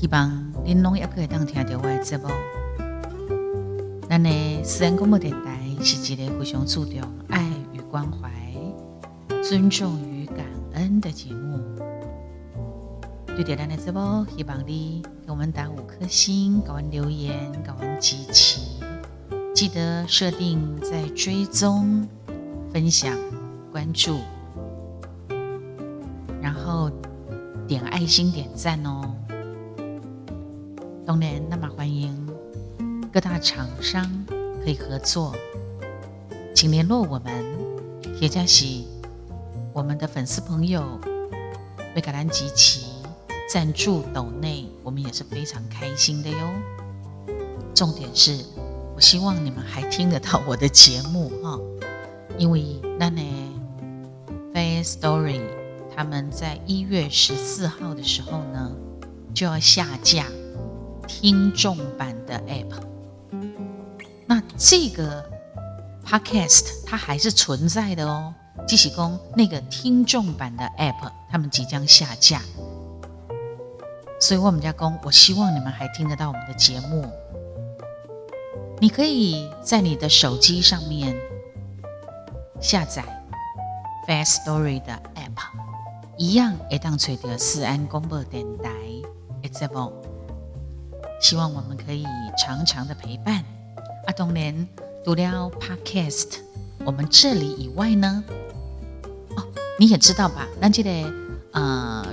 希望您拢也可以当听到我的节目。咱的私人广播电台是一个非常注重爱与关怀、尊重与感恩的节目。对着咱的节目，希望你给我们打五颗星，给我们留言，给我们支持。记得设定在追踪、分享、关注，然后点爱心、点赞哦。当然，那么欢迎各大厂商可以合作，请联络我们，也就是我们的粉丝朋友贝卡兰吉奇赞助斗内，我们也是非常开心的哟。重点是我希望你们还听得到我的节目哈，因为那呢，Face Story 他们在一月十四号的时候呢就要下架。听众版的 App，那这个 Podcast 它还是存在的哦。继续公那个听众版的 App，他们即将下架，所以我们家公，我希望你们还听得到我们的节目。你可以在你的手机上面下载 Fast Story 的 App，一样会当吹的四安广播电台，It's a b 希望我们可以长长的陪伴阿东连读了 Podcast，我们这里以外呢，哦，你也知道吧？那这个呃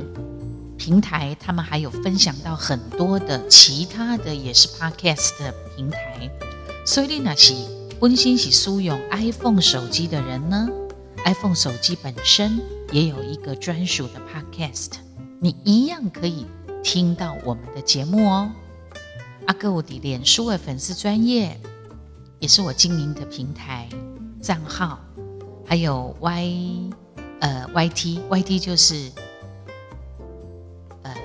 平台，他们还有分享到很多的其他的也是 Podcast 的平台，所以那是温馨是苏用 iPhone 手机的人呢，iPhone 手机本身也有一个专属的 Podcast，你一样可以听到我们的节目哦。阿哥，我的脸书的粉丝专业，也是我经营的平台账号，还有 Y 呃 YT YT 就是呃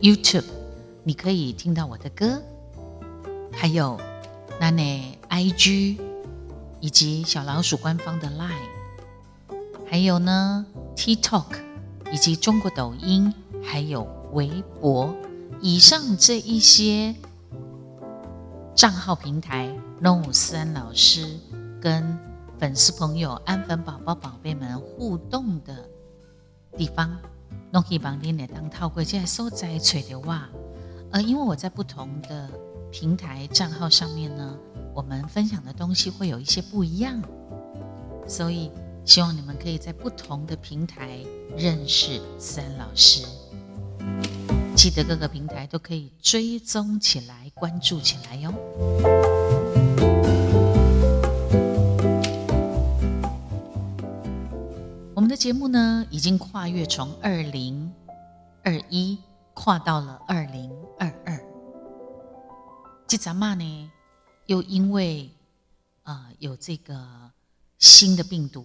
YouTube，你可以听到我的歌，还有那呢 IG 以及小老鼠官方的 Line，还有呢 TikTok 以及中国抖音，还有微博，以上这一些。账号平台，弄五思安老师跟粉丝朋友、安粉宝宝、宝贝们互动的地方，弄希望你来当套柜，现在收在吹的话，呃，因为我在不同的平台账号上面呢，我们分享的东西会有一些不一样，所以希望你们可以在不同的平台认识思安老师。记得各个平台都可以追踪起来、关注起来哟。我们的节目呢，已经跨越从二零二一跨到了二零二二。这咱嘛呢，又因为呃有这个新的病毒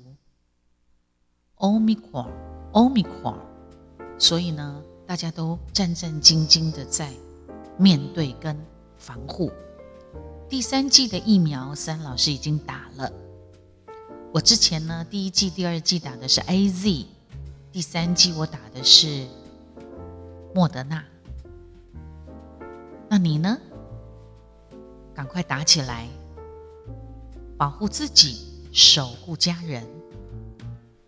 Omicron，Omicron，所以呢。大家都战战兢兢的在面对跟防护。第三季的疫苗，三老师已经打了。我之前呢，第一季、第二季打的是 A Z，第三季我打的是莫德纳。那你呢？赶快打起来，保护自己，守护家人。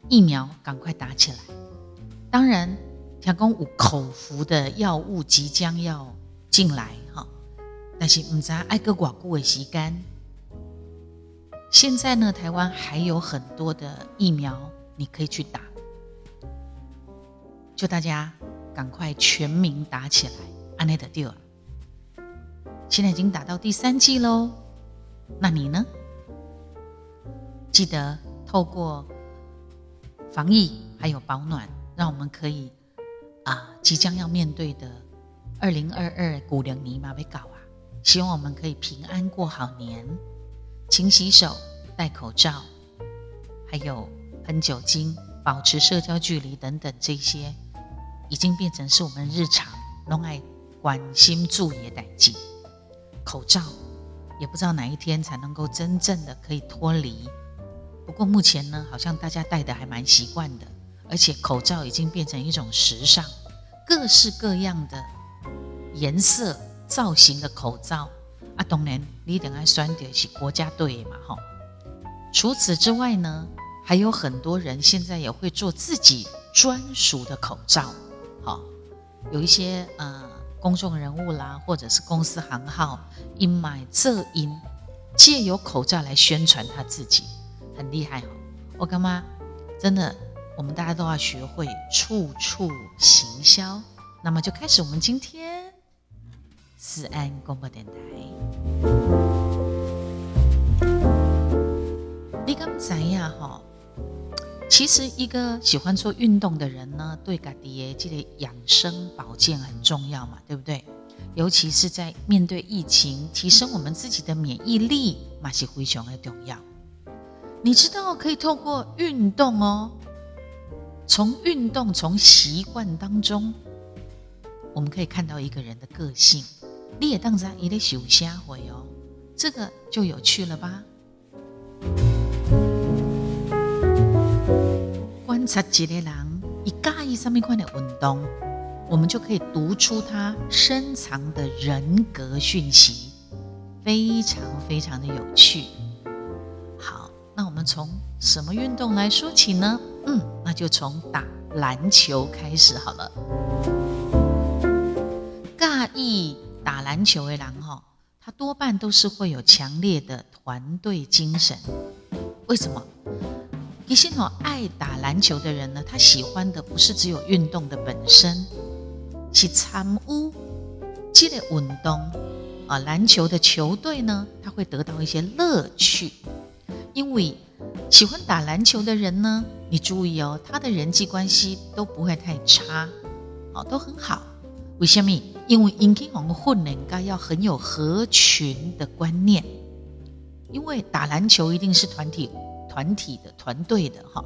疫苗赶快打起来。当然。听讲有口服的药物即将要进来哈，但是唔知爱个寡固的时间。现在呢，台湾还有很多的疫苗你可以去打，就大家赶快全民打起来，安内的丢啊！现在已经打到第三季喽，那你呢？记得透过防疫还有保暖，让我们可以。啊，即将要面对的二零二二古灵尼马被搞啊！希望我们可以平安过好年，勤洗手、戴口罩，还有喷酒精、保持社交距离等等，这些已经变成是我们日常弄爱关心注意的代际。口罩也不知道哪一天才能够真正的可以脱离，不过目前呢，好像大家戴的还蛮习惯的。而且口罩已经变成一种时尚，各式各样的颜色造型的口罩啊，当然你等下选的是国家队嘛，哈。除此之外呢，还有很多人现在也会做自己专属的口罩，好，有一些呃公众人物啦，或者是公司行号，因买这因借由口罩来宣传他自己，很厉害哦。我干嘛？真的，我们大家都要学会处处行销。那么就开始我们今天思安广播电台。你刚才呀，哈，其实一个喜欢做运动的人呢，对家己的这个养生保健很重要嘛，对不对？尤其是在面对疫情，提升我们自己的免疫力，嘛是非常的重要。你知道可以透过运动哦，从运动从习惯当中，我们可以看到一个人的个性。你也当在一个小虾回哦，这个就有趣了吧？观察一个人，一介意上面款的运动，我们就可以读出他深藏的人格讯息，非常非常的有趣。好，那我们从什么运动来说起呢？嗯，那就从打篮球开始好了。介意打篮球的人哈，他多半都是会有强烈的团队精神。为什么？其实哦，爱打篮球的人呢，他喜欢的不是只有运动的本身，是参与这个运动啊。篮球的球队呢，他会得到一些乐趣，因为喜欢打篮球的人呢，你注意哦，他的人际关系都不会太差，哦，都很好。为什么？因为引起我们混人该要很有合群的观念，因为打篮球一定是团体。团体的团队的哈，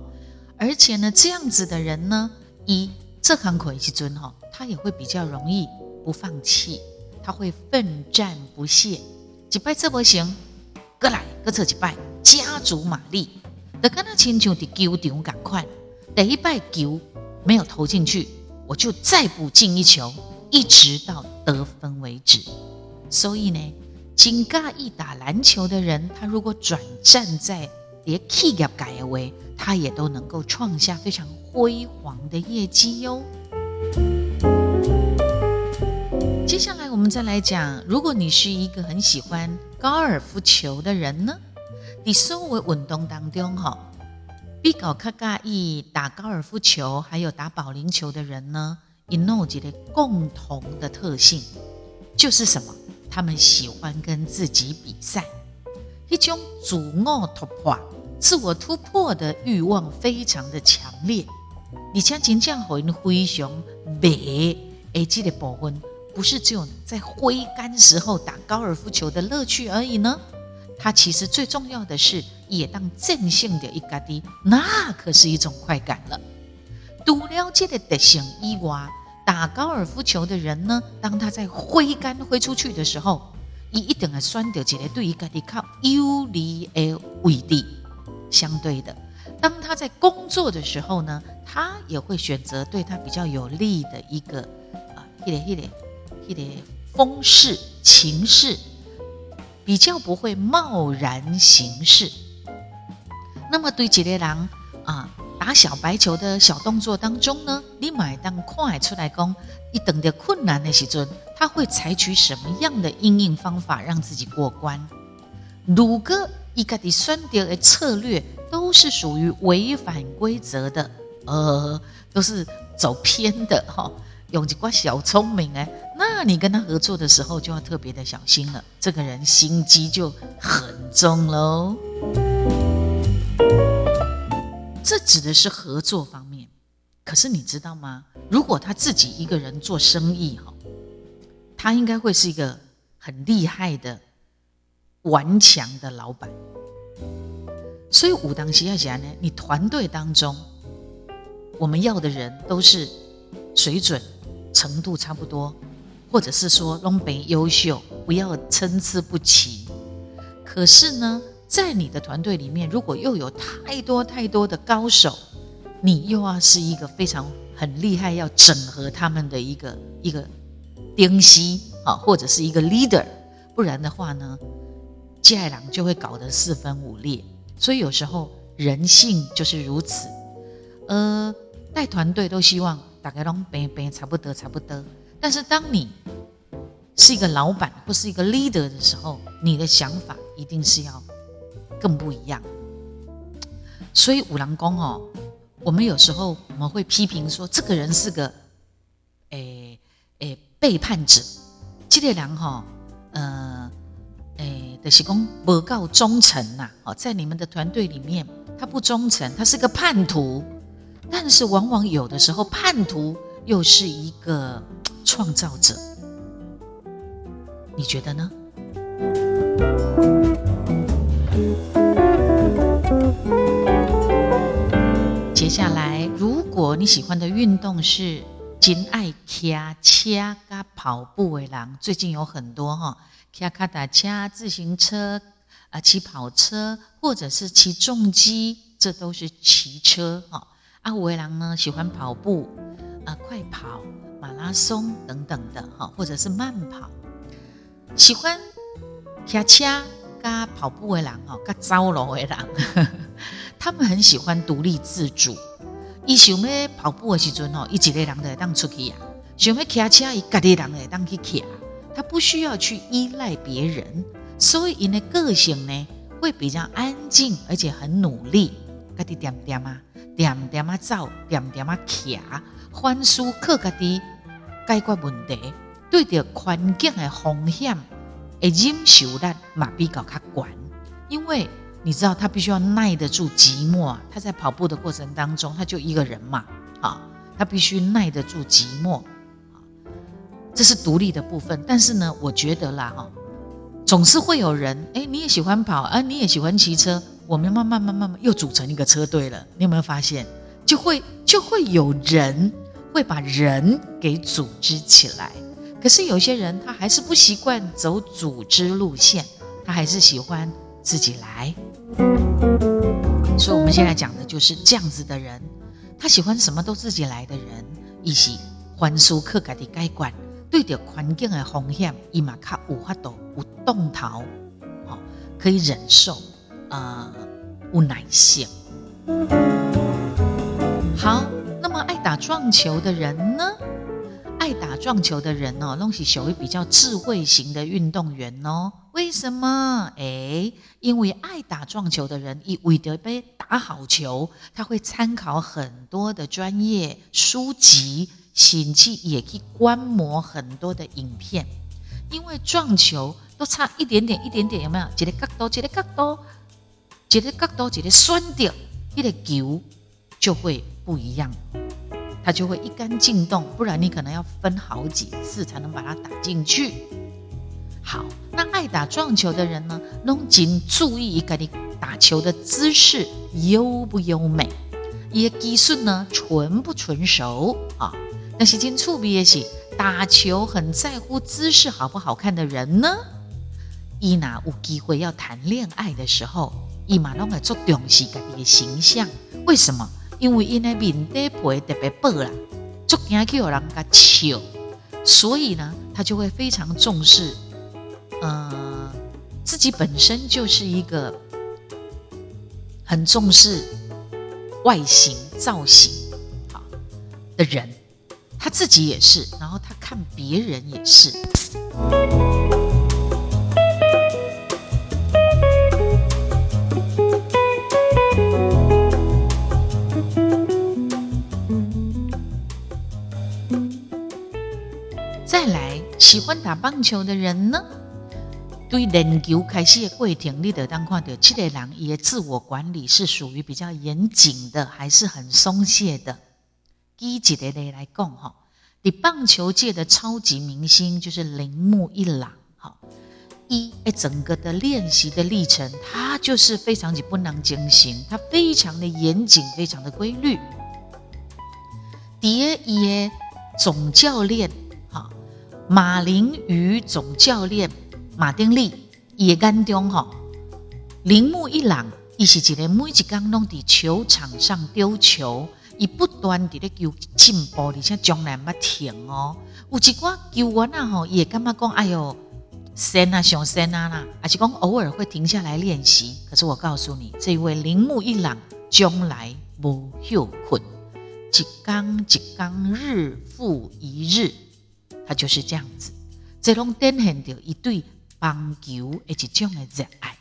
而且呢，这样子的人呢，一这行可以去尊哈，他也会比较容易不放弃，他会奋战不懈。几拜这不行，过来各测几拜，加足马力。得跟他亲像的球场赶快，第一拜球没有投进去，我就再补进一球，一直到得分为止。所以呢，仅介一打篮球的人，他如果转战在连 key 也改为，他也都能够创下非常辉煌的业绩哟。接下来我们再来讲，如果你是一个很喜欢高尔夫球的人呢，你所有运动当中哈，比较较介意打高尔夫球还有打保龄球的人呢，有某几个共同的特性，就是什么？他们喜欢跟自己比赛。一种自我突破、自我突破的欲望非常的强烈。你像金将和人挥雄美，哎，这个部分不是只有在挥杆时候打高尔夫球的乐趣而已呢。它其实最重要的是，也当正性的一个的，那可是一种快感了。除了这个特性以外，打高尔夫球的人呢，当他在挥杆挥出去的时候，伊一定会选择一个对于家己较有利的位置。相对的，当他在工作的时候呢，他也会选择对他比较有利的一个啊，一点一点一点风势情势，比较不会贸然行事。那么对这个人啊。打小白球的小动作当中呢，你买当快出来讲，一等的困难的时阵，他会采取什么样的应应方法让自己过关？如果一个的选择的策略都是属于违反规则的，呃，都是走偏的哈，用几挂小聪明哎，那你跟他合作的时候就要特别的小心了，这个人心机就很重喽。这指的是合作方面，可是你知道吗？如果他自己一个人做生意哈，他应该会是一个很厉害的顽强的老板。所以武当西要讲呢，你团队当中我们要的人都是水准程度差不多，或者是说东北优秀，不要参差不齐。可是呢？在你的团队里面，如果又有太多太多的高手，你又要是一个非常很厉害，要整合他们的一个一个丁西啊，或者是一个 leader，不然的话呢，接下来就会搞得四分五裂。所以有时候人性就是如此。呃，带团队都希望大家拢平平差不多差不多，但是当你是一个老板或是一个 leader 的时候，你的想法一定是要更不一样。所以五郎公哦，我们有时候我们会批评说，这个人是个诶诶背叛者。这个人哈，呃诶的是公不够忠诚呐。哦，在你们的团队里面，他不忠诚，他是个叛徒。但是往往有的时候，叛徒又是一个 创造者。你觉得呢？接下来，如果你喜欢的运动是真爱骑车加跑步的人，最近有很多哈，骑卡达车、自行车啊，骑跑车，或者是骑重机，这都是骑车哈。啊五位郎呢，喜欢跑步啊，快跑、马拉松等等的哈，或者是慢跑。喜欢骑车加跑步的人哈，加走路的人，他们很喜欢独立自主。伊想要跑步的时阵吼，伊一个人就会当出去啊；想要骑车，伊家己人会当去骑。他不需要去依赖别人，所以因的个性呢，会比较安静，而且很努力。家己点点啊，点点啊走，点点啊骑，反思靠家己解决问题。对着环境的风险，会忍受力嘛比较较悬，因为你知道他必须要耐得住寂寞。他在跑步的过程当中，他就一个人嘛，啊，他必须耐得住寂寞，这是独立的部分。但是呢，我觉得啦，哈，总是会有人，哎，你也喜欢跑，啊，你也喜欢骑车，我们慢慢慢慢慢又组成一个车队了。你有没有发现，就会就会有人会把人给组织起来。可是有些人他还是不习惯走组织路线，他还是喜欢自己来。所以我们现在讲的就是这样子的人，他喜欢什么都自己来的人，以及还疏克改的改观，对着环境的风险，伊嘛较有法度有动逃，哦，可以忍受，呃，有耐性。好，那么爱打撞球的人呢？爱打撞球的人哦，拢是属于比较智慧型的运动员哦。为什么？诶，因为爱打撞球的人，以韦德杯打好球，他会参考很多的专业书籍，甚至也去观摩很多的影片。因为撞球都差一点点，一点点，有没有？一个角度，一个角度，一个角度，一个酸掉，一个球就会不一样。它就会一杆进洞，不然你可能要分好几次才能把它打进去。好，那爱打撞球的人呢，拢仅注意一个你打球的姿势优不优美，也技术呢纯不纯熟啊。那些真触别是打球很在乎姿势好不好看的人呢，伊拿有机会要谈恋爱的时候，伊马拢会做重视自己的形象。为什么？因为因的面底皮特别薄啦，足惊去有人家笑，所以呢，他就会非常重视，呃，自己本身就是一个很重视外形造型好的人，他自己也是，然后他看别人也是。喜欢打棒球的人呢，对练球开始的过程，你得当看到，这个人也自我管理是属于比较严谨的，还是很松懈的？第一个例来讲，哈，你棒球界的超级明星就是铃木一朗，哈，一哎，整个的练习的历程，他就是非常之不能惊醒，他非常的严谨，非常的规律。第二，一总教练。马林鱼总教练马丁利也眼中哈，铃木一朗，伊是一个每一工拢伫球场上丢球，伊不断伫咧求进步，而且将来毋停哦。有一寡球员啊吼，也感觉讲，哎哟，神啊上神啊啦，而且讲偶尔会停下来练习。可是我告诉你，这位铃木一朗将来无休困，一刚一刚，日复一日，他就是这样子。这拢展现着一对棒球一种的热爱。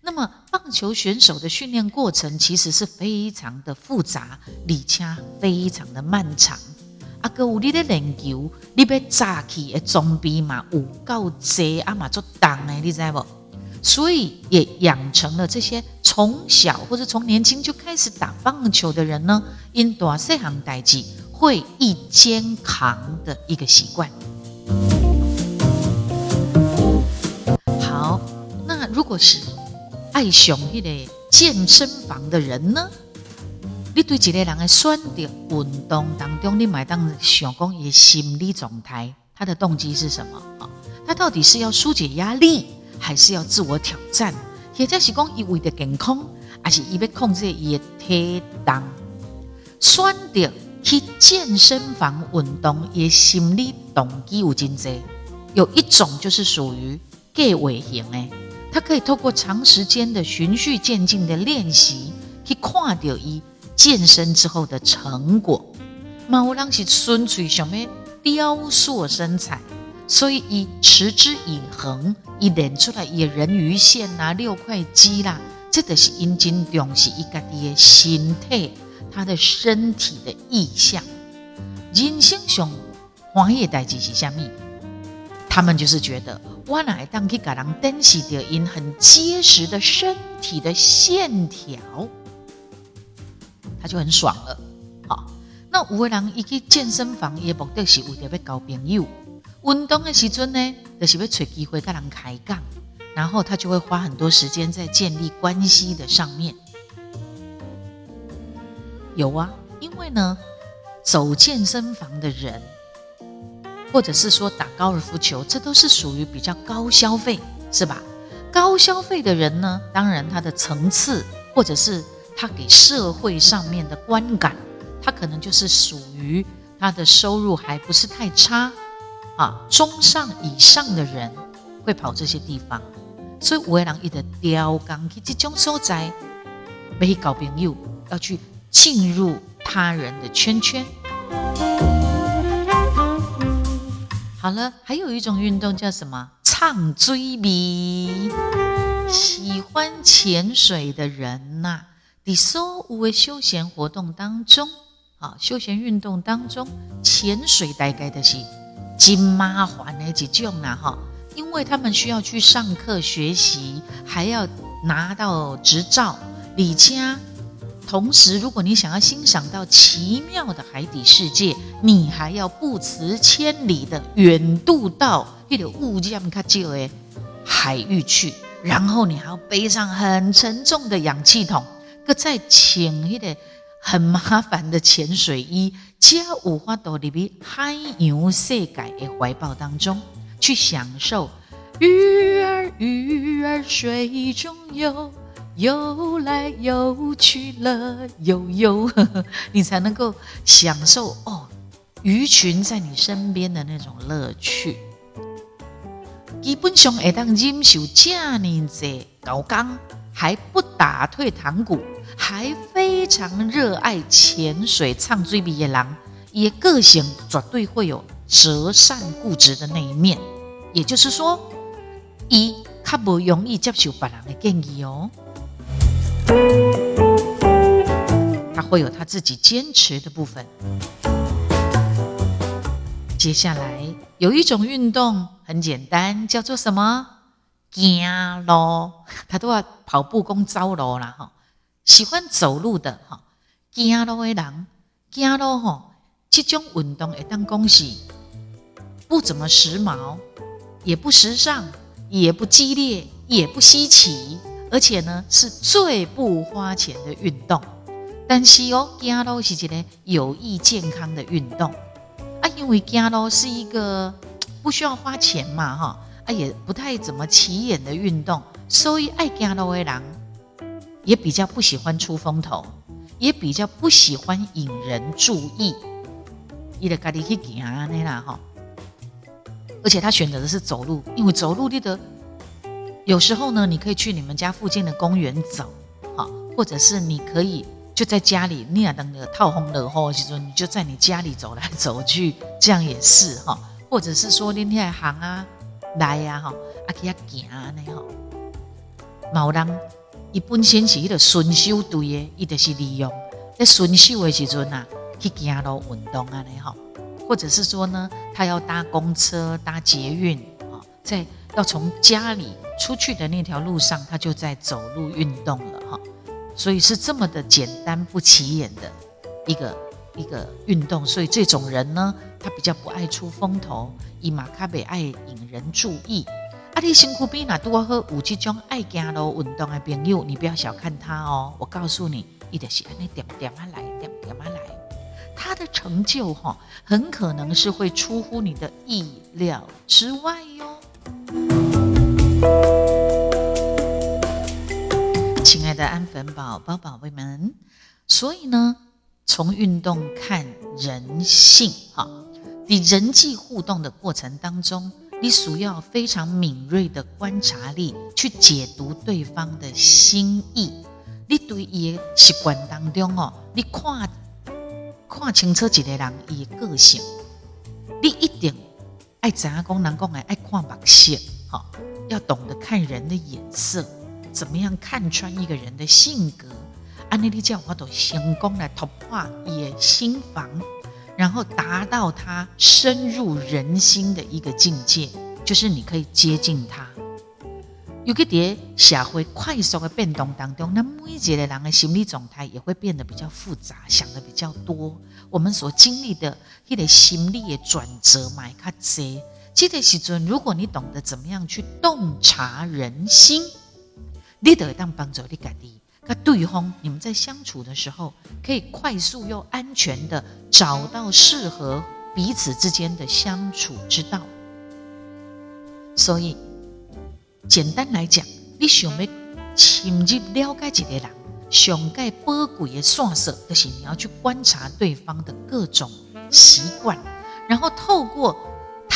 那么，棒球选手的训练过程其实是非常的复杂，而且非常的漫长。啊，哥，有你的练球，你要炸起的装备嘛，有够多啊嘛，做重的，你知无？所以也养成了这些从小或者从年轻就开始打棒球的人呢，因大细项代志会一肩扛的一个习惯。好，那如果是。爱上迄个健身房的人呢？你对一个人的选择运动当中，你买当想讲伊心理状态，他的动机是什么？啊，他到底是要疏解压力，还是要自我挑战？或者是讲伊为的健康，还是伊要控制伊的体重？选择去健身房运动，伊心理动机有真多。有一种就是属于计划型的。他可以透过长时间的循序渐进的练习，去看到伊健身之后的成果。有人是纯粹想要雕塑身材，所以以持之以恒，伊练出来伊人鱼线啦、六块肌啦，这都是因真重视伊家己的身体，他的身体的意象。人生上欢喜代志是虾米？他们就是觉得。我来当去给人登起的因很结实的身体的线条，他就很爽了。好，那有的人一去健身房，也目的是为了要交朋友。运动的时阵呢，就是要找机会跟人开杠，然后他就会花很多时间在建立关系的上面。有啊，因为呢，走健身房的人。或者是说打高尔夫球，这都是属于比较高消费，是吧？高消费的人呢，当然他的层次，或者是他给社会上面的观感，他可能就是属于他的收入还不是太差啊，中上以上的人会跑这些地方。所以五位郎一的雕钢去这种所在，没搞朋友，要去进入他人的圈圈。好了，还有一种运动叫什么？唱追比。喜欢潜水的人呐，在所有的休闲活动当中，啊，休闲运动当中，潜水大概的是金麻烦的一种啦，哈，因为他们需要去上课学习，还要拿到执照，而且。同时，如果你想要欣赏到奇妙的海底世界，你还要不辞千里的远渡到一个物件较少的海域去，然后你还要背上很沉重的氧气筒，搁再请一个很麻烦的潜水衣，加五花朵里边海洋世界的怀抱当中去享受鱼儿鱼儿水中游。游来游去了悠悠，你才能够享受哦，鱼群在你身边的那种乐趣。基本上会当忍受这年子高刚，还不打退堂鼓，还非常热爱潜水、唱追比的人，也个性绝对会有折善固执的那一面。也就是说，一较不容易接受别人的建议哦。他会有他自己坚持的部分。接下来有一种运动很简单，叫做什么？走路，他都要跑步攻走路了哈。喜欢走路的哈，走路的人，走路哈，这种运动会当恭喜，不怎么时髦，也不时尚，也不激烈，也不稀奇。而且呢，是最不花钱的运动。但是哦，走路是一个有益健康的运动啊，因为走路是一个不需要花钱嘛，哈啊，也不太怎么起眼的运动，所以爱走路的人也比较不喜欢出风头，也比较不喜欢引人注意。伊的家己去行安尼啦哈，而且他选择的是走路，因为走路你的有时候呢，你可以去你们家附近的公园走，好，或者是你可以就在家里，你也等个套风的吼，就说你就在你家里走来走去，这样也是哈，或者是说你来行啊来呀哈，啊去遐行安尼吼，冇人伊本身是迄个顺手队的，伊就是利用在顺手的时阵啊。去行路运动啊，你哈，或者是说呢，他要搭公车、搭捷运啊，在要从家里出去的那条路上，他就在走路运动了哈。所以是这么的简单不起眼的一个一个运动。所以这种人呢，他比较不爱出风头，以马卡贝爱引人注意。阿你辛苦比那多喝五七种爱行路运动的朋友，你不要小看他哦。我告诉你，伊就是安尼点点啊来，点点啊来。他的成就哈，很可能是会出乎你的意料之外哟。亲爱的安粉宝宝宝贝们，所以呢，从运动看人性哈，你人际互动的过程当中，你需要非常敏锐的观察力去解读对方的心意。你对伊的习惯当中哦，你看。看清楚一个人伊的个性，你一定爱怎样讲？人讲的爱看目色，要懂得看人的眼色，怎么样看穿一个人的性格？安尼你叫我都成功来突破伊的心房，然后达到他深入人心的一个境界，就是你可以接近他。有个在社会快速的变动当中，那每一个人的心理状态也会变得比较复杂，想的比较多。我们所经历的一个心理的转折嘛，较多。这个时阵，如果你懂得怎么样去洞察人心，你得当帮助你家己，跟对方你们在相处的时候，可以快速又安全的找到适合彼此之间的相处之道。所以。简单来讲，你想要深入了解一个人，上盖宝贵的线索，就是你要去观察对方的各种习惯，然后透过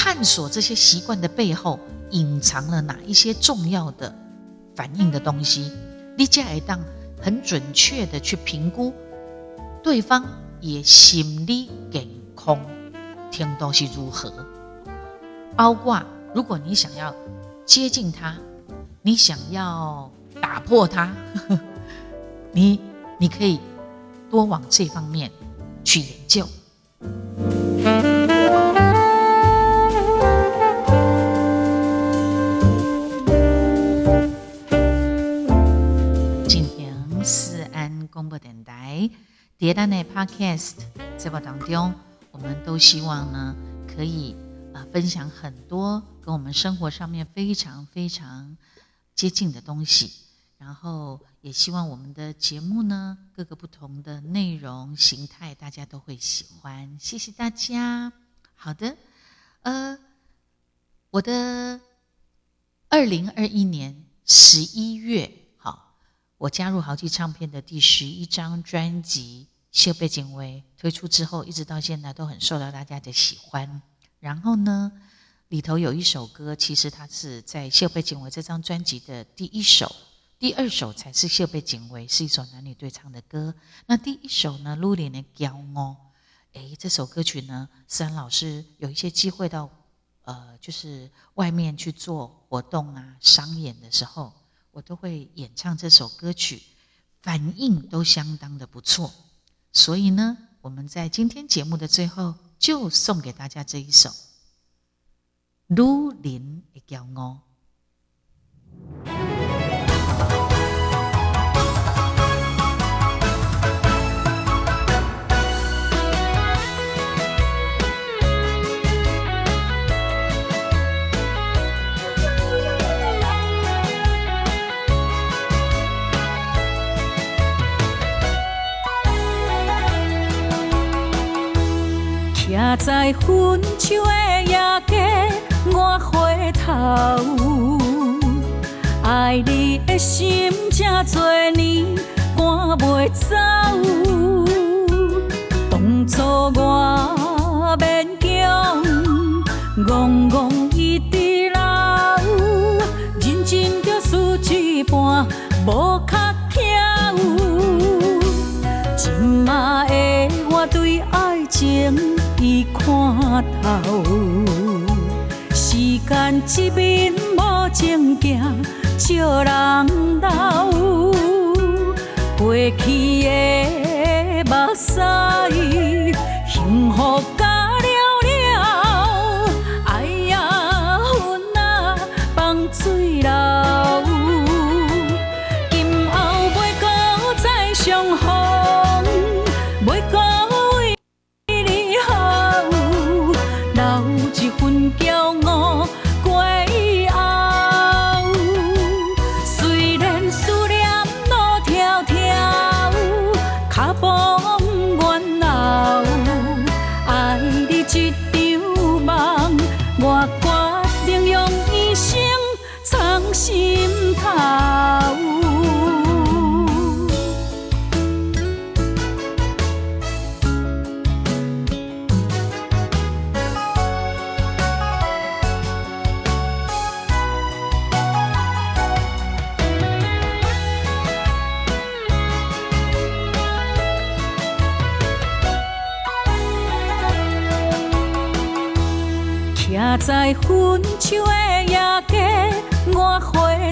探索这些习惯的背后隐藏了哪一些重要的反应的东西，你才会当很准确的去评估对方也心理健康听东西如何。包括如果你想要。接近他，你想要打破他，你你可以多往这方面去研究。迭代的 Podcast 节目当中，我们都希望呢可以。啊，分享很多跟我们生活上面非常非常接近的东西，然后也希望我们的节目呢，各个不同的内容形态，大家都会喜欢。谢谢大家。好的，呃，我的二零二一年十一月，我加入豪记唱片的第十一张专辑《秀背景微》推出之后，一直到现在都很受到大家的喜欢。然后呢，里头有一首歌，其实它是在《秀贝锦维》这张专辑的第一首，第二首才是《秀贝锦维》，是一首男女对唱的歌。那第一首呢，《露莲的骄傲》，哎，这首歌曲呢，思安老师有一些机会到呃，就是外面去做活动啊、商演的时候，我都会演唱这首歌曲，反应都相当的不错。所以呢，我们在今天节目的最后。就送给大家这一首《如林的骄傲》。在分手的夜街，我回头，爱你的心这多年赶袂走，当初我勉强，戆戆一直留，认真着输一半，无较巧。今嘛的我对爱情伊看透，时间一面无情行，笑人老。过去的目屎，幸福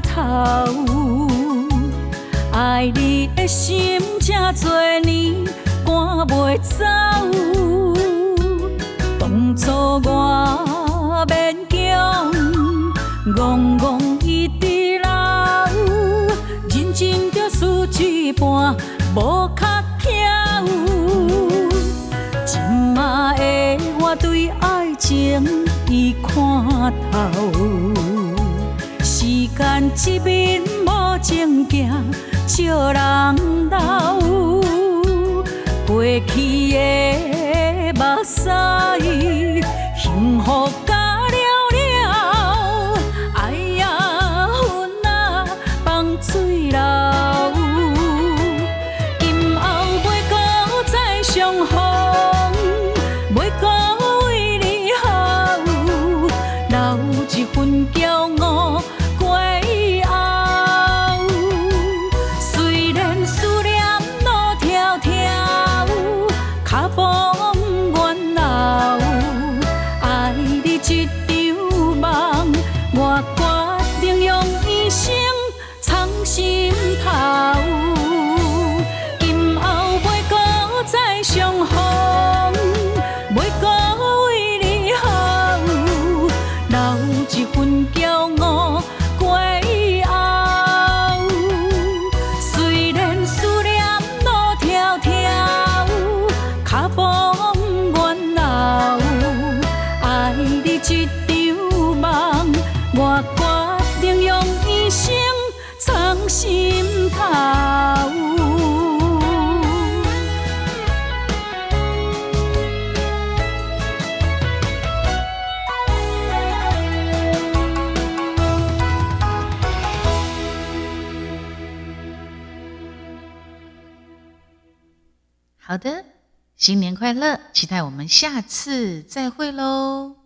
头，爱你的心这多年赶袂走。当初我勉强，戆戆一直留，认真着输一半，无较巧。今仔的我对爱情已看透，间一面无情行，笑人老。过去的目屎，幸福快乐！期待我们下次再会喽。